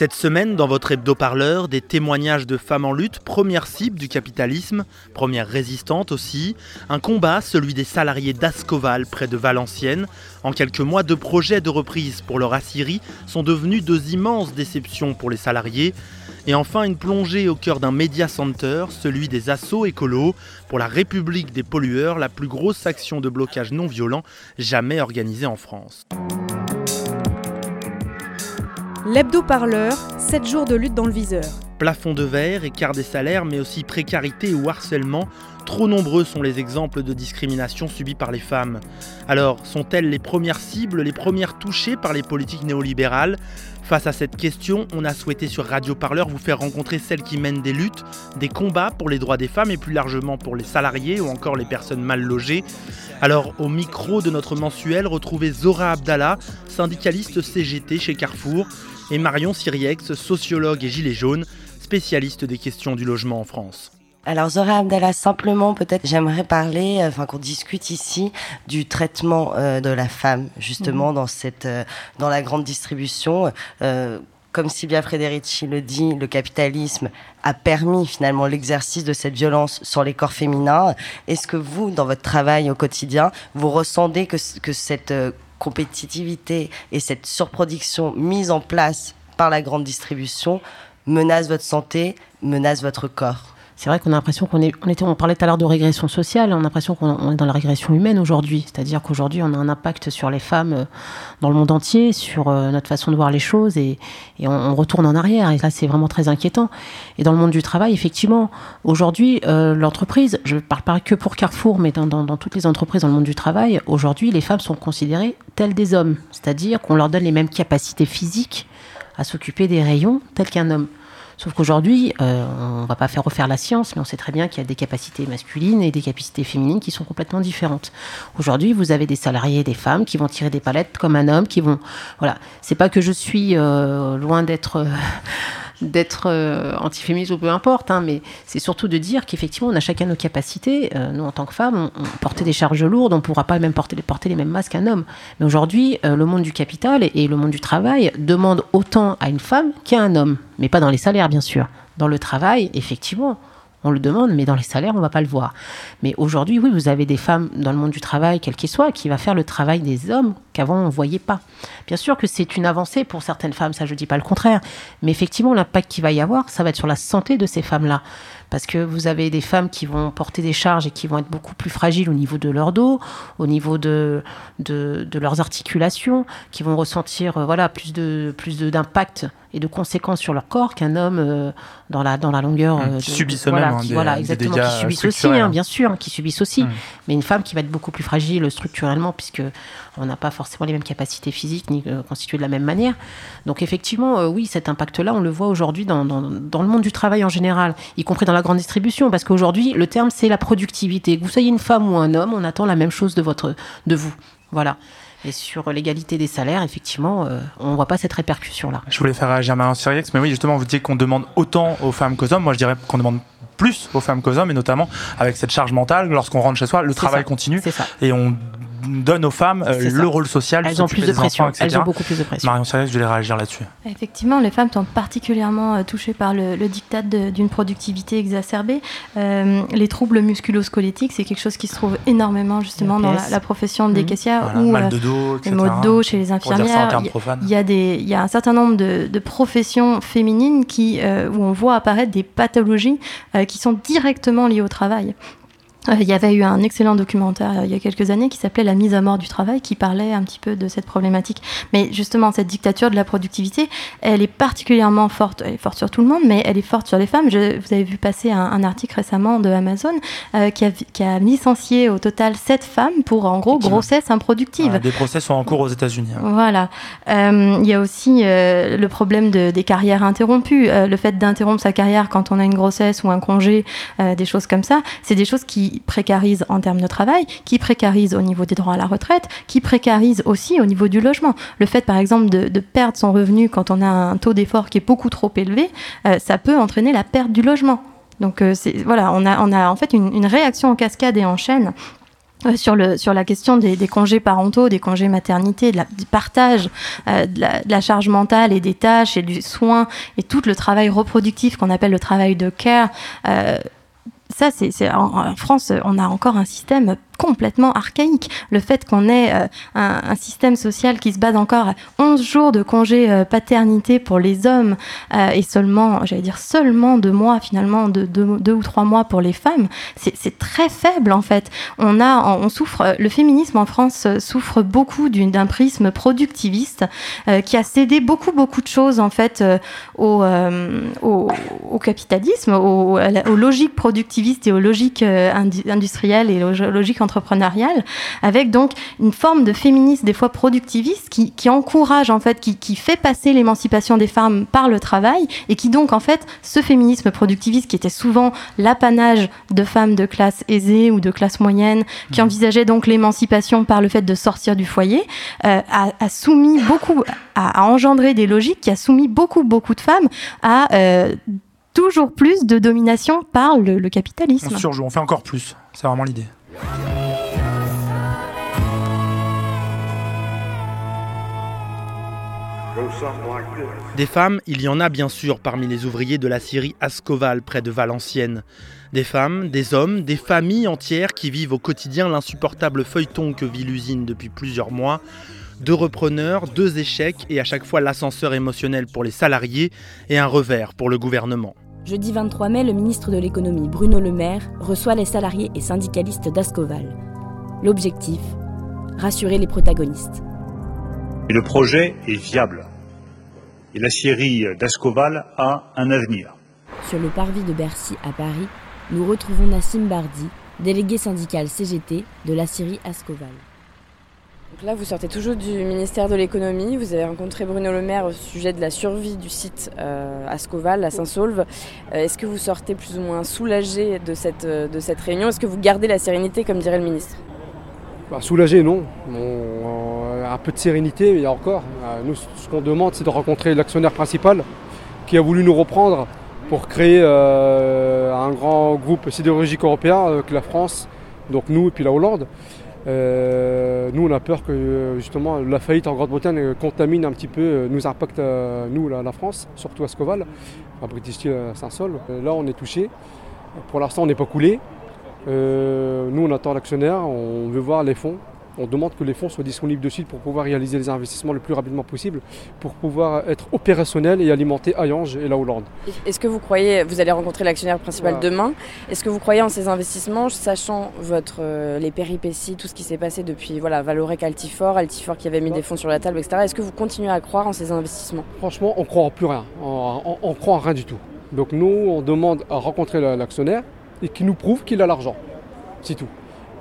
Cette semaine, dans votre hebdo-parleur, des témoignages de femmes en lutte, première cible du capitalisme, première résistante aussi. Un combat, celui des salariés d'Ascoval, près de Valenciennes. En quelques mois, deux projets de reprise pour leur Assyrie sont devenus deux immenses déceptions pour les salariés. Et enfin, une plongée au cœur d'un média center, celui des assauts écolos pour la République des pollueurs, la plus grosse action de blocage non violent jamais organisée en France. L'hebdo-parleur, 7 jours de lutte dans le viseur. Plafond de verre, écart des salaires, mais aussi précarité ou harcèlement, trop nombreux sont les exemples de discrimination subies par les femmes. Alors, sont-elles les premières cibles, les premières touchées par les politiques néolibérales? Face à cette question, on a souhaité sur Radio Parleur vous faire rencontrer celles qui mènent des luttes, des combats pour les droits des femmes et plus largement pour les salariés ou encore les personnes mal logées. Alors, au micro de notre mensuel, retrouvez Zora Abdallah, syndicaliste CGT chez Carrefour, et Marion Siriex, sociologue et gilet jaune, spécialiste des questions du logement en France. Alors Zora Abdallah, simplement peut-être j'aimerais parler, euh, enfin qu'on discute ici du traitement euh, de la femme justement dans cette, euh, dans la grande distribution. Euh, comme Sylvia Frederici le dit, le capitalisme a permis finalement l'exercice de cette violence sur les corps féminins. Est-ce que vous, dans votre travail au quotidien, vous ressentez que, que cette compétitivité et cette surproduction mise en place par la grande distribution menace votre santé, menace votre corps c'est vrai qu'on a l'impression qu'on est, on était, parlait tout à l'heure de régression sociale, on a l'impression qu'on est dans la régression humaine aujourd'hui. C'est-à-dire qu'aujourd'hui, on a un impact sur les femmes euh, dans le monde entier, sur euh, notre façon de voir les choses, et, on, retourne en arrière. Et là, c'est vraiment très inquiétant. Et dans le monde du travail, effectivement, aujourd'hui, euh, l'entreprise, je ne parle pas que pour Carrefour, mais dans, toutes les entreprises dans le monde du travail, aujourd'hui, les femmes sont considérées telles des hommes. C'est-à-dire qu'on leur donne les mêmes capacités physiques à s'occuper des rayons tels qu'un homme. Sauf qu'aujourd'hui, euh, on ne va pas faire refaire la science, mais on sait très bien qu'il y a des capacités masculines et des capacités féminines qui sont complètement différentes. Aujourd'hui, vous avez des salariés, des femmes qui vont tirer des palettes comme un homme, qui vont, voilà. C'est pas que je suis euh, loin d'être. D'être euh, antiféministe ou peu importe, hein, mais c'est surtout de dire qu'effectivement, on a chacun nos capacités. Euh, nous, en tant que femmes, on, on porter des charges lourdes, on ne pourra pas même porter, porter les mêmes masques qu'un homme. Mais aujourd'hui, euh, le monde du capital et, le monde du travail demande autant à une femme qu'à un homme, mais pas dans les salaires, bien sûr. Dans le travail, effectivement, on le demande, mais dans les salaires, on va pas le voir. Mais aujourd'hui, oui, vous avez des femmes dans le monde du travail, quel qu'il soit, qui va faire le travail des hommes qu'avant on voyait pas. Bien sûr que c'est une avancée pour certaines femmes, ça je dis pas le contraire, mais effectivement, l'impact qu'il va y avoir, ça va être sur la santé de ces femmes-là. Parce que vous avez des femmes qui vont porter des charges et qui vont être beaucoup plus fragiles au niveau de leur dos, au niveau de, de, de leurs articulations, qui vont ressentir euh, voilà, plus d'impact plus de, et de conséquences sur leur corps qu'un homme euh, dans, la, dans la longueur. Euh, qui subissent voilà, eux-mêmes. qui, Des, voilà, exactement, qui subissent aussi, structurels. hein, bien sûr, qui subissent aussi. Mm. Mais une femme qui va être beaucoup plus fragile structurellement, puisque on n'a pas forcément les mêmes capacités physiques ni euh, constituées de la même manière. Donc effectivement, euh, oui, cet impact-là, on le voit aujourd'hui dans, dans, dans, le monde du travail en général, y compris dans la grande distribution, parce qu'aujourd'hui, le terme, c'est la productivité. Que vous soyez une femme ou un homme, on attend la même chose de, votre, de vous. Voilà. Et sur l'égalité des salaires, effectivement, euh, on ne voit pas cette répercussion-là. Je voulais faire réagir Marion Siriex, mais oui, justement, vous dites qu'on demande autant aux femmes qu'aux hommes. Moi, je dirais qu'on demande plus aux femmes qu'aux hommes, et notamment avec cette charge mentale, lorsqu'on rentre chez soi, le travail ça. continue. Ça. Et on donne aux femmes euh, le rôle social. Elles ont plus de pression. Enfants, Elles ont beaucoup plus de pression. Marion Siriex, je voulais réagir là-dessus. Effectivement, les femmes sont particulièrement euh, touchées par le, le diktat d'une productivité exacerbée. Euh, les troubles musculo-squelettiques, c'est quelque chose qui se trouve énormément justement dans la, la, profession des mmh. caissières voilà, ou mal de dos, les maux de dos chez les infirmières. Il y, y, y a un certain nombre de, de professions féminines qui, euh, où on voit apparaître des pathologies euh, qui sont directement liées au travail. Euh, il y avait eu un excellent documentaire euh, il y a quelques années qui s'appelait La mise à mort du travail, qui parlait un petit peu de cette problématique. Mais justement, cette dictature de la productivité, elle est particulièrement forte. Elle est forte sur tout le monde, mais elle est forte sur les femmes. Je, vous avez vu passer un, article récemment de Amazon euh, qui, a, qui, a, licencié au total 7 femmes pour, en gros, grossesse improductive. des procès sont en cours aux États-Unis. Hein. Voilà. il y a aussi le problème de, des carrières interrompues. le fait d'interrompre sa carrière quand on a une grossesse ou un congé, des choses comme ça, c'est des choses qui précarise en termes de travail, qui précarise au niveau des droits à la retraite, qui précarise aussi au niveau du logement. Le fait, par exemple, de, perdre son revenu quand on a un taux d'effort qui est beaucoup trop élevé, euh, ça peut entraîner la perte du logement. Donc euh, voilà, on a, en fait une, réaction en cascade et en chaîne euh, sur, le, sur la question des, congés parentaux, des congés maternité, du partage de, la, charge mentale et des tâches et du soin et tout le travail reproductif qu'on appelle le travail de care ça, c'est en, France, on a encore un système complètement archaïque. Le fait qu'on ait euh, un, système social qui se base encore à 11 jours de congé euh, paternité pour les hommes euh, et seulement, j'allais dire seulement deux mois finalement, de, deux, ou trois mois pour les femmes, c'est très faible en fait. On a, on souffre, le féminisme en France souffre beaucoup d'un prisme productiviste qui a cédé beaucoup beaucoup de choses en fait au, capitalisme, aux, logiques productivistes et aux logiques industrielles et aux logiques entrepreneuriale, avec donc une forme de féminisme des fois productiviste qui, qui encourage en fait, qui, qui fait passer l'émancipation des femmes par le travail et qui donc en fait ce féminisme productiviste qui était souvent l'apanage de femmes de classe aisée ou de classe moyenne, qui mmh. envisageait donc l'émancipation par le fait de sortir du foyer, euh, a, soumis beaucoup, a, engendré des logiques qui a soumis beaucoup beaucoup de femmes à euh, toujours plus de domination par le, le capitalisme. On surjoue, on fait encore plus. C'est vraiment l'idée. Des femmes, il y en a bien sûr parmi les ouvriers de la Syrie Ascoval près de Valenciennes. Des femmes, des hommes, des familles entières qui vivent au quotidien l'insupportable feuilleton que vit l'usine depuis plusieurs mois. Deux repreneurs, deux échecs et à chaque fois l'ascenseur émotionnel pour les salariés et un revers pour le gouvernement. Jeudi 23 mai, le ministre de l'économie Bruno Le Maire reçoit les salariés et syndicalistes d'Ascoval. L'objectif Rassurer les protagonistes. le projet est viable et la Syrie d'Ascoval a un avenir. Sur le parvis de Bercy à Paris, nous retrouvons Nassim Bardi, délégué syndical CGT de la Syrie Ascoval. Donc là, vous sortez toujours du ministère de l'économie. Vous avez rencontré Bruno Le Maire au sujet de la survie du site euh, Ascoval, à Saint-Saulve. Euh, est-ce que vous sortez plus ou moins soulagé de cette, euh, de cette réunion? Est-ce que vous gardez la sérénité, comme dirait le ministre? Bah, Soulagé, non un peu de sérénité, mais il y a encore. Euh, nous, ce qu'on demande, c'est de rencontrer l'actionnaire principal qui a voulu nous reprendre pour créer euh, un grand groupe sidérurgique européen avec la France, donc nous et puis la Hollande. Euh, nous, on a peur que justement la faillite en Grande-Bretagne contamine un petit peu, nous impacte nous, la, France, surtout à Scoval, à British Steel à Saint-Sol. là, on est touché. Pour l'instant, on n'est pas coulé. nous, on attend l'actionnaire, on veut voir les fonds on demande que les fonds soient disponibles de suite pour pouvoir réaliser les investissements le plus rapidement possible, pour pouvoir être opérationnel et alimenter Ayange et la Hollande. Est-ce que vous croyez, vous allez rencontrer l'actionnaire principal demain, est-ce que vous croyez en ces investissements, sachant votre, euh, les péripéties, tout ce qui s'est passé depuis voilà, Valorec, Altifort, Altifort qui avait mis des fonds sur la table, etc. Est-ce que vous continuez à croire en ces investissements? Franchement, on ne croit en plus rien, on, ne croit en rien du tout. Donc nous, on demande à rencontrer l'actionnaire et qu'il nous prouve qu'il a l'argent. C'est tout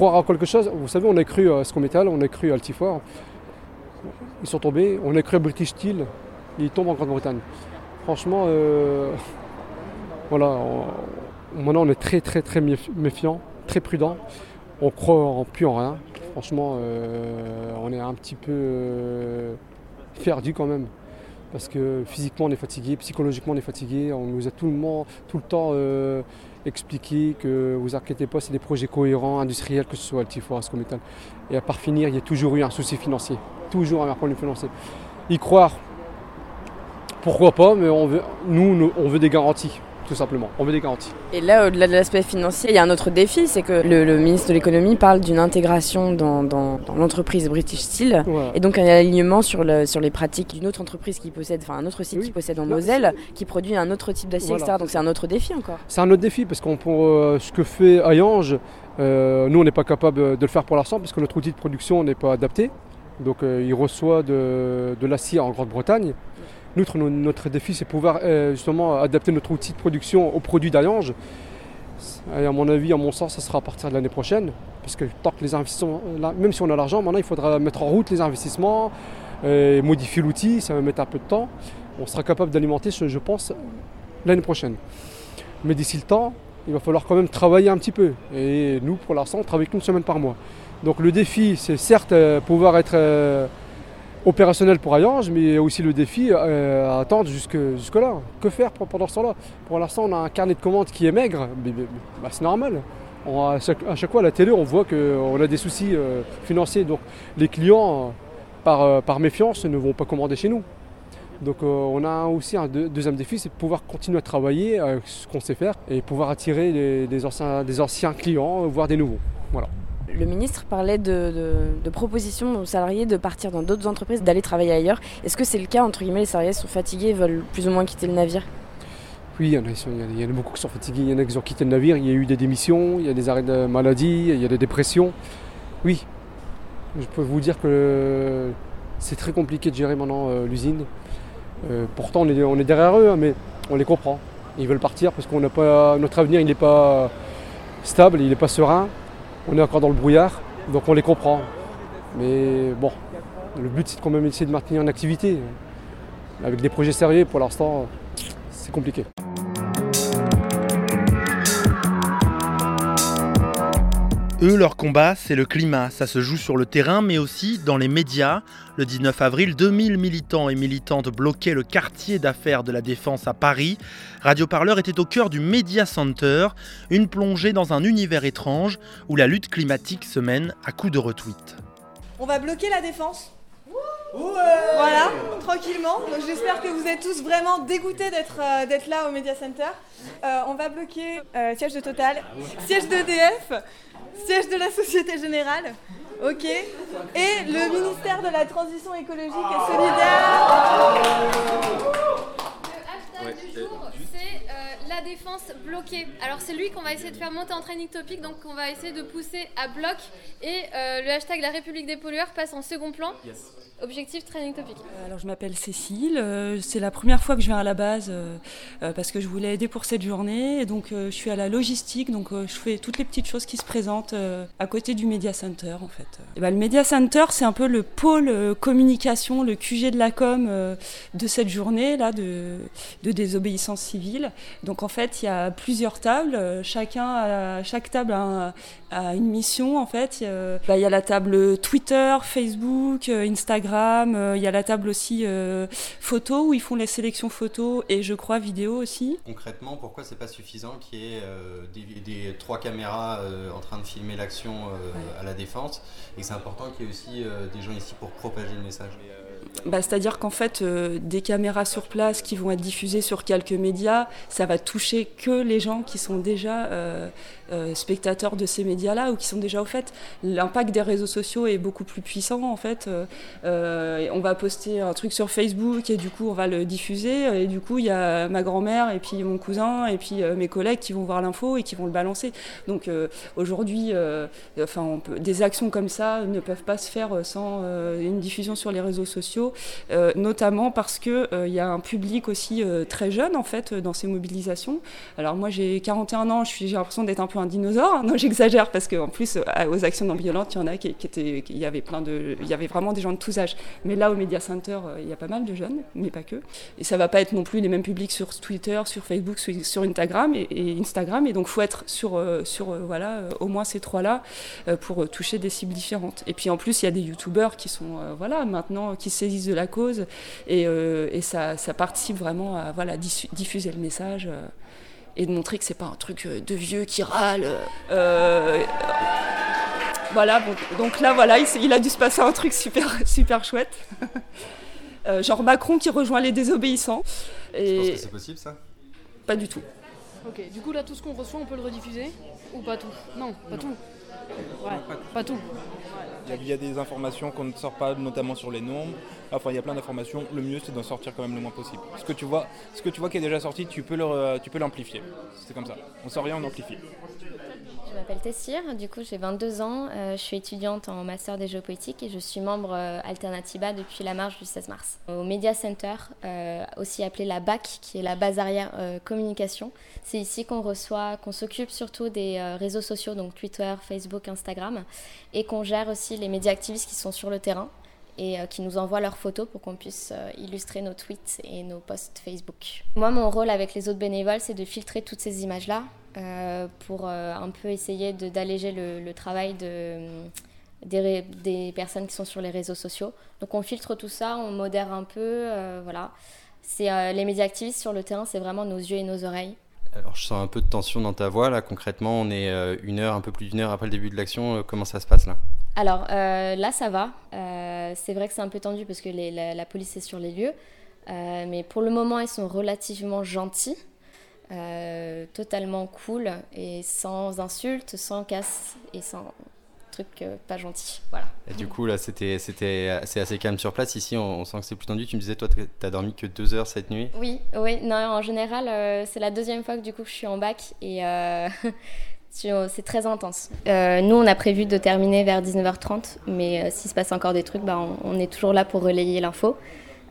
croire à quelque chose. Vous savez, on a cru à Scometal, on a cru à Altifort. Ils sont tombés. On a cru à British Steel. Ils tombent en Grande-Bretagne. Franchement, euh, voilà. maintenant, on est très, très, très méfiant, très prudent. On croit en plus en rien. Franchement, euh, on est un petit peu euh, perdu quand même parce que physiquement on est fatigué, psychologiquement on est fatigué, on nous a tout le, monde, tout le temps expliquer que vous inquiétez pas, c'est des projets cohérents, industriels, que ce soit Altifort, Ascométal. Et à part finir, il y a toujours eu un souci financier. Toujours un problème financier. Y croire, pourquoi pas, mais on veut, nous, on veut des garanties. Tout simplement. On veut des garanties. Et là, au-delà de l'aspect financier, il y a un autre défi, c'est que le, ministre de l'économie parle d'une intégration dans, l'entreprise British Steel, et donc un alignement sur, le, sur les pratiques d'une autre entreprise qui possède, enfin un autre site qui possède en Moselle, qui produit un autre type d'acier, etc. Donc c'est un autre défi encore. C'est un autre défi parce qu'on pour euh, ce que fait Ayange, euh, nous on n'est pas capable de le faire pour l'instant parce que notre outil de production n'est pas adapté. Donc euh, il reçoit de, de l'acier en Grande-Bretagne. Notre, notre défi, c'est pouvoir euh, justement adapter notre outil de production aux produits d'Alliange. Et à mon avis, à mon sens, ça sera à partir de l'année prochaine. Parce que tant que les investissements, même si on a l'argent, maintenant il faudra mettre en route les investissements, et modifier l'outil, ça va mettre un peu de temps. On sera capable d'alimenter, je pense, l'année prochaine. Mais d'ici le temps, il va falloir quand même travailler un petit peu. Et nous, pour l'instant, on travaille qu'une semaine par mois. Donc le défi, c'est certes euh, pouvoir être euh, opérationnel pour Alliange, mais aussi le défi euh, à attendre jusque, jusque-là. Que faire pendant ce temps-là? Pour l'instant, on a un carnet de commandes qui est maigre, mais, bah, c'est normal. à, chaque, fois, à la télé, on voit qu'on a des soucis euh, financiers. Donc, les clients, par, par, méfiance, ne vont pas commander chez nous. Donc, euh, on a aussi un deuxième défi, c'est de pouvoir continuer à travailler avec ce qu'on sait faire et pouvoir attirer des, anciens, des anciens clients, voire des nouveaux. Voilà le ministre parlait de, propositions aux salariés de partir dans d'autres entreprises, d'aller travailler ailleurs. Est-ce que c'est le cas Entre guillemets, les salariés sont fatigués, veulent plus ou moins quitter le navire? Oui, il y, en a, beaucoup qui sont fatigués. Il y en a qui ont quitté le navire. Il y a eu des démissions, il y a des arrêts de maladie, il y a des dépressions. Oui, je peux vous dire que c'est très compliqué de gérer maintenant euh, l'usine. Euh, pourtant, on est, derrière eux, hein, mais on les comprend. Ils veulent partir parce pas notre avenir, n'est pas stable, il n'est pas serein on est encore dans le brouillard, donc on les comprend. Mais bon, le but c'est quand même essayer de maintenir une activité. Avec des projets sérieux, pour l'instant, c'est compliqué. Eux, leur combat, c'est le climat. Ça se joue sur le terrain, mais aussi dans les médias. Le 19 avril, 2000 militants et militantes bloquaient le quartier d'affaires de la Défense à Paris. Radio Parleur était au cœur du Media Center, une plongée dans un univers étrange où la lutte climatique se mène à coups de retweets. On va bloquer la Défense voilà, tranquillement. Donc j'espère que vous êtes tous vraiment dégoûtés d'être euh, là au Media Center. Euh, on va bloquer euh, siège de Total, siège d'EDF, siège de la Société Générale. Ok. Et le ministère de la Transition écologique et solidaire. Le hashtag du jour, c'est la défense bloquée. Alors c'est lui qu'on va essayer de faire monter en training topic, donc on va essayer de pousser à bloc. Et le hashtag la République des pollueurs passe en second plan. Objectif Training Topic. Euh, alors je m'appelle Cécile, euh, c'est la première fois que je viens à la base euh, parce que je voulais aider pour cette journée et donc je suis à la logistique, donc je fais toutes les petites choses qui se présentent à côté du Media Center en fait. Et ben, le Media Center c'est un peu le pôle communication, le QG de la com de cette journée là de, de, désobéissance civile. Donc en fait il y a plusieurs tables, chacun à chaque table a, une mission en fait. Bah, il y a la table Twitter, Facebook, Instagram. Euh, il y a la table aussi euh, photo où ils font les sélections photos et je crois vidéo aussi. Concrètement, pourquoi c'est pas suffisant qu'il y ait euh, des, trois caméras en train de filmer l'action à la défense? Et c'est important qu'il y ait aussi des gens ici pour propager le message bah, C'est-à-dire qu'en fait, des caméras sur place qui vont être diffusées sur quelques médias, ça va toucher que les gens qui sont déjà euh, spectateurs de ces médias-là ou qui sont déjà au fait. L'impact des réseaux sociaux est beaucoup plus puissant en fait. Euh, euh, on va poster un truc sur Facebook et du coup on va le diffuser et du coup il y a ma grand-mère et puis mon cousin et puis mes collègues qui vont voir l'info et qui vont le balancer. Donc aujourd'hui, enfin des actions comme ça ne peuvent pas se faire sans une diffusion sur les réseaux sociaux, notamment parce que il y a un public aussi très jeune en fait dans ces mobilisations. Alors moi j'ai 41 ans, j'ai l'impression d'être un peu un dinosaure. Non, j'exagère parce qu'en plus, euh, aux actions non violentes, il y en a qui, étaient, il y avait plein de, il y avait vraiment des gens de tous âges. Mais là, au Media Center, euh, il y a pas mal de jeunes, mais pas que. Et ça va pas être non plus les mêmes publics sur Twitter, sur Facebook, sur, Instagram et, Instagram. Et donc, faut être sur, euh, sur voilà, au moins ces trois-là pour toucher des cibles différentes. Et puis en plus, il y a des youtubeurs qui sont, voilà, maintenant, qui saisissent de la cause et, et ça, ça, participe vraiment à voilà, diffuser le message et de montrer que c'est pas un truc euh, de vieux qui râle. Euh, voilà, donc là, voilà, il, a dû se passer un truc super, super chouette. Euh, genre Macron qui rejoint les désobéissants. Et... Tu penses que c'est possible ça? Pas du tout. Ok, du coup là tout ce qu'on reçoit on peut le rediffuser? Ou pas tout? Non, pas tout. Ouais, pas tout. Il y, a, il y a des informations qu'on ne sort pas, notamment sur les nombres. Enfin, il y a plein d'informations. Le mieux, c'est d'en sortir quand même le moins possible. Ce que tu vois, ce que tu vois qui est déjà sorti, tu peux le, tu peux l'amplifier. C'est comme ça. On sort rien, on amplifie. Je m'appelle Tessir, du coup j'ai 22 ans, euh, je suis étudiante en master des géopolitiques et je suis membre euh, Alternativa depuis la marche du 16 mars. Au Media Center, euh, aussi appelé la BAC, qui est la base arrière communication, c'est ici qu'on reçoit, qu'on s'occupe surtout des réseaux sociaux, donc Twitter, Facebook, Instagram, et qu'on gère aussi les médias activistes qui sont sur le terrain et qui nous envoient leurs photos pour qu'on puisse illustrer nos tweets et nos posts Facebook. Moi, mon rôle avec les autres bénévoles, c'est de filtrer toutes ces images-là euh, pour euh, un peu essayer d'alléger le, le travail de, des, ré- des personnes qui sont sur les réseaux sociaux. Donc on filtre tout ça, on modère un peu, euh, voilà. C'est euh, les médias activistes sur le terrain, c'est vraiment nos yeux et nos oreilles. Alors je sens un peu de tension dans ta voix là. Concrètement, on est euh, une heure, un peu plus d'une heure après le début de l'action. Euh, Comment ça se passe là? Alors euh, là, ça va. Euh, c'est vrai que c'est un peu tendu parce que les- la, la police est sur les lieux. Euh, mais pour le moment, ils sont relativement gentils, euh, totalement cool et sans insultes, sans casse et sans trucs euh, pas gentils. Voilà. Et du coup là, c'était c'était c'est assez calme sur place. Ici, on, on sent que c'est plus tendu. Tu me disais toi, t'as- dormi que deux heures cette nuit. Oui, oui. Non, en général, euh, c'est la deuxième fois que du coup je suis en bac et c'est très intense. Nous, on a prévu de terminer vers 19h30, mais s'il se passe encore des trucs, bah, on, on est toujours là pour relayer l'info.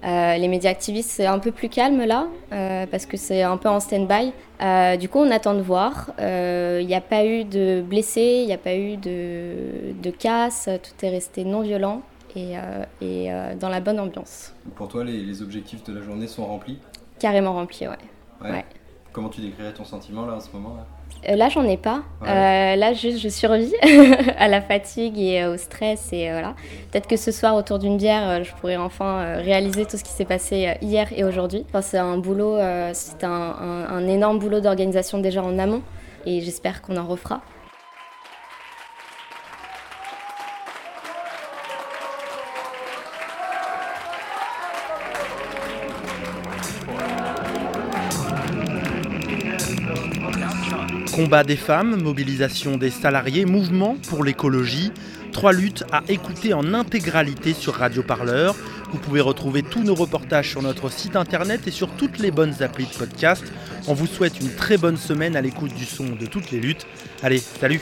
Euh, les médias activistes, c'est un peu plus calme là, euh, parce que c'est un peu en stand-by. Euh, du coup, on attend de voir. Il n'y a pas eu de blessés, il n'y a pas eu de, de casse, tout est resté non violent et, et dans la bonne ambiance. Pour toi, les, les objectifs de la journée sont remplis? Carrément rempli, ouais. ouais. Comment tu décrirais ton sentiment là en ce moment là? Là, j'en ai pas. Ouais. Euh, là, juste, je survis à la fatigue et euh, au stress. Et euh, voilà. Peut-être que ce soir, autour d'une bière, euh, je pourrais enfin euh, réaliser tout ce qui s'est passé euh, hier et aujourd'hui. Enfin, c'est un boulot, euh, c'est un, un- un énorme boulot d'organisation déjà en amont. Et j'espère qu'on en refera. Combat des femmes, mobilisation des salariés, mouvement pour l'écologie, trois luttes à écouter en intégralité sur Radio Parleur. Vous pouvez retrouver tous nos reportages sur notre site internet et sur toutes les bonnes applis de podcast. On vous souhaite une très bonne semaine à l'écoute du son de toutes les luttes. Allez, salut